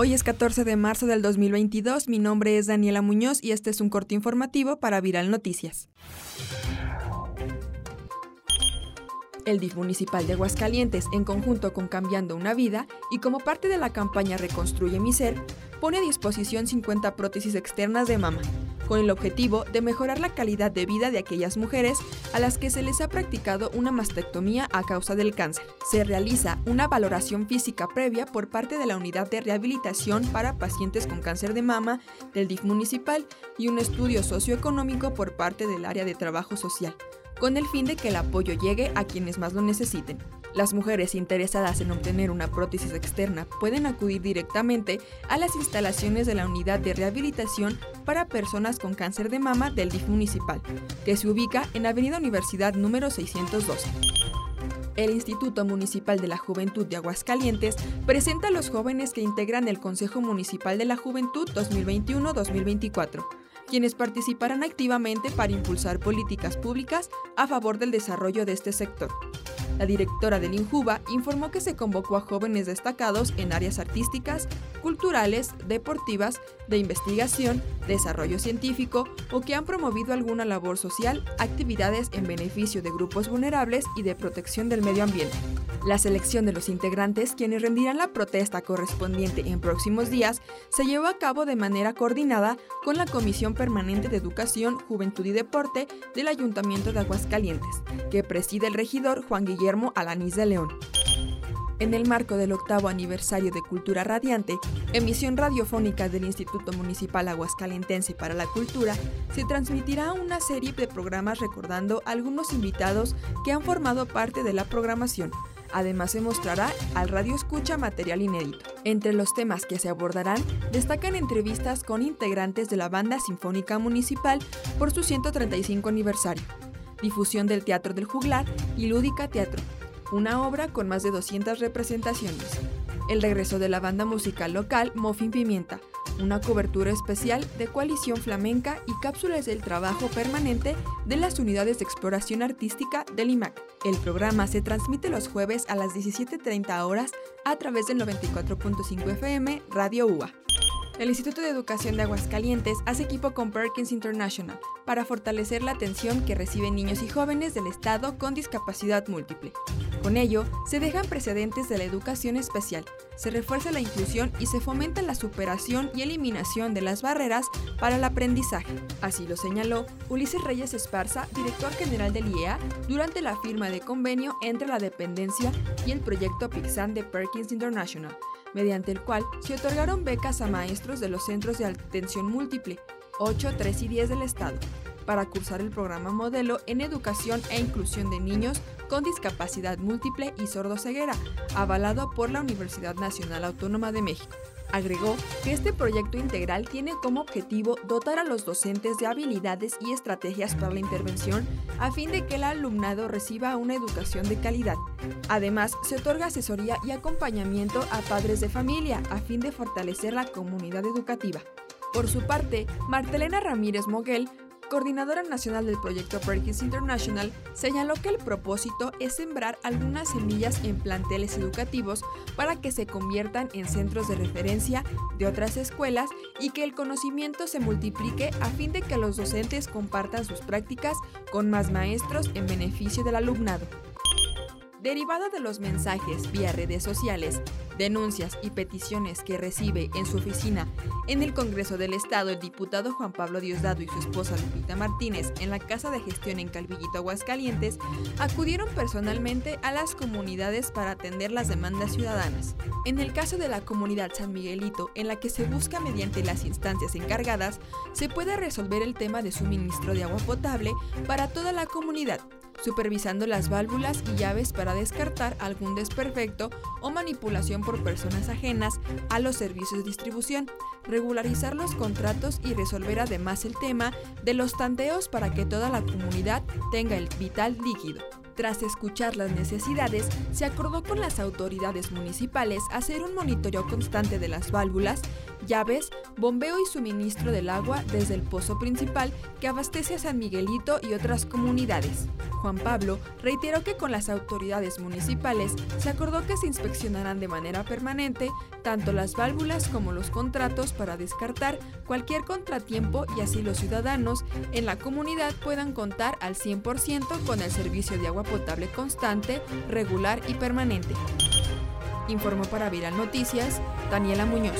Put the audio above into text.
Hoy es 14 de marzo del 2022, mi nombre es Daniela Muñoz y este es un corte informativo para Viral Noticias. El DIF municipal de Aguascalientes, en conjunto con Cambiando una Vida y como parte de la campaña Reconstruye mi Ser, pone a disposición 50 prótesis externas de mama, con el objetivo de mejorar la calidad de vida de aquellas mujeres a las que se les ha practicado una mastectomía a causa del cáncer. Se realiza una valoración física previa por parte de la unidad de rehabilitación para pacientes con cáncer de mama del DIF municipal y un estudio socioeconómico por parte del área de trabajo social con el fin de que el apoyo llegue a quienes más lo necesiten. Las mujeres interesadas en obtener una prótesis externa pueden acudir directamente a las instalaciones de la unidad de rehabilitación para personas con cáncer de mama del DIF municipal, que se ubica en Avenida Universidad número 612 el Instituto Municipal de la Juventud de Aguascalientes presenta a los jóvenes que integran el Consejo Municipal de la Juventud 2021-2024 quienes participarán activamente para impulsar políticas públicas a favor del desarrollo de este sector. La directora del INJUVA informó que se convocó a jóvenes destacados en áreas artísticas, culturales, deportivas, de investigación, desarrollo científico o que han promovido alguna labor social, actividades en beneficio de grupos vulnerables y de protección del medio ambiente. La selección de los integrantes, quienes rendirán la protesta correspondiente en próximos días, se llevó a cabo de manera coordinada con la Comisión Permanente de Educación, Juventud y Deporte del Ayuntamiento de Aguascalientes, que preside el regidor Juan Guillermo Alanís de León. En el marco del octavo aniversario de Cultura Radiante, emisión radiofónica del Instituto Municipal Aguascalentense para la Cultura, se transmitirá una serie de programas recordando algunos invitados que han formado parte de la programación, Además se mostrará al radio escucha material inédito. Entre los temas que se abordarán destacan entrevistas con integrantes de la Banda Sinfónica Municipal por su 135 aniversario, difusión del Teatro del Juglar y Lúdica Teatro, una obra con más de 200 representaciones. El regreso de la banda musical local Mofin Pimienta, una cobertura especial de Coalición Flamenca y cápsulas del trabajo permanente de las unidades de exploración artística del IMAC. El programa se transmite los jueves a las 17.30 horas a través del 94.5 FM Radio UA. El Instituto de Educación de Aguascalientes hace equipo con Perkins International para fortalecer la atención que reciben niños y jóvenes del Estado con discapacidad múltiple. Con ello, se dejan precedentes de la educación especial, se refuerza la inclusión y se fomenta la superación y eliminación de las barreras para el aprendizaje. Así lo señaló Ulises Reyes Esparza, director general del IEA, durante la firma de convenio entre la dependencia y el proyecto Pixan de Perkins International mediante el cual se otorgaron becas a maestros de los centros de atención múltiple 8, 3 y 10 del Estado para cursar el programa modelo en educación e inclusión de niños con discapacidad múltiple y sordoceguera, avalado por la Universidad Nacional Autónoma de México. Agregó que este proyecto integral tiene como objetivo dotar a los docentes de habilidades y estrategias para la intervención a fin de que el alumnado reciba una educación de calidad. Además, se otorga asesoría y acompañamiento a padres de familia a fin de fortalecer la comunidad educativa. Por su parte, Martelena Ramírez Moguel coordinadora nacional del proyecto Perkins International, señaló que el propósito es sembrar algunas semillas en planteles educativos para que se conviertan en centros de referencia de otras escuelas y que el conocimiento se multiplique a fin de que los docentes compartan sus prácticas con más maestros en beneficio del alumnado. Derivado de los mensajes vía redes sociales, denuncias y peticiones que recibe en su oficina en el Congreso del Estado el diputado Juan Pablo Diosdado y su esposa Lupita Martínez en la Casa de Gestión en Calvillito, Aguascalientes, acudieron personalmente a las comunidades para atender las demandas ciudadanas. En el caso de la comunidad San Miguelito, en la que se busca mediante las instancias encargadas, se puede resolver el tema de suministro de agua potable para toda la comunidad, supervisando las válvulas y llaves para descartar algún desperfecto o manipulación por personas ajenas a los servicios de distribución, regularizar los contratos y resolver además el tema de los tanteos para que toda la comunidad tenga el vital líquido. Tras escuchar las necesidades, se acordó con las autoridades municipales hacer un monitoreo constante de las válvulas llaves, bombeo y suministro del agua desde el pozo principal que abastece a San Miguelito y otras comunidades. Juan Pablo reiteró que con las autoridades municipales se acordó que se inspeccionarán de manera permanente tanto las válvulas como los contratos para descartar cualquier contratiempo y así los ciudadanos en la comunidad puedan contar al 100% con el servicio de agua potable constante, regular y permanente. Informó para Viral Noticias Daniela Muñoz.